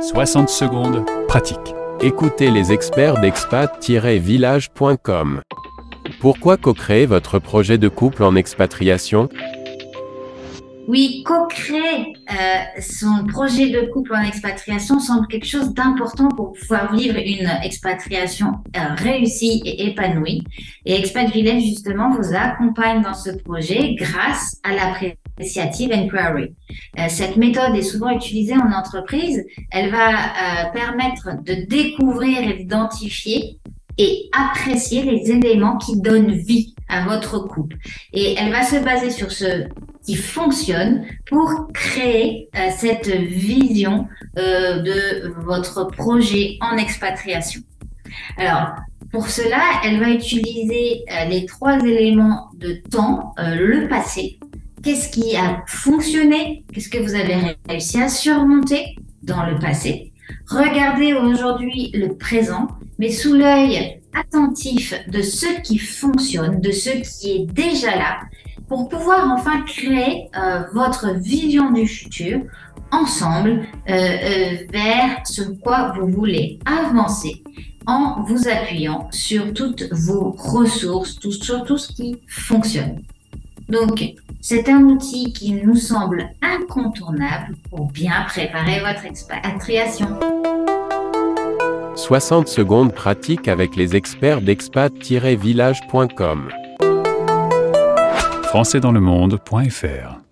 60 secondes, pratique. Écoutez les experts d'expat-village.com. Pourquoi co-créer votre projet de couple en expatriation? Oui, co-créer euh, son projet de couple en expatriation semble quelque chose d'important pour pouvoir vivre une expatriation euh, réussie et épanouie. Et Expat Village, justement, vous accompagne dans ce projet grâce à l'appreciative inquiry. Euh, cette méthode est souvent utilisée en entreprise. Elle va euh, permettre de découvrir et d'identifier et apprécier les éléments qui donnent vie à votre couple. Et elle va se baser sur ce qui fonctionne pour créer euh, cette vision euh, de votre projet en expatriation. Alors, pour cela, elle va utiliser euh, les trois éléments de temps, euh, le passé, qu'est-ce qui a fonctionné, qu'est-ce que vous avez réussi à surmonter dans le passé? Regardez aujourd'hui le présent, mais sous l'œil attentif de ce qui fonctionne, de ce qui est déjà là, pour pouvoir enfin créer euh, votre vision du futur ensemble euh, euh, vers ce quoi vous voulez avancer en vous appuyant sur toutes vos ressources, sur tout ce qui fonctionne. Donc, c'est un outil qui nous semble incontournable pour bien préparer votre expatriation. 60 secondes pratique avec les experts d'expat-village.com. Françaisdanslemonde.fr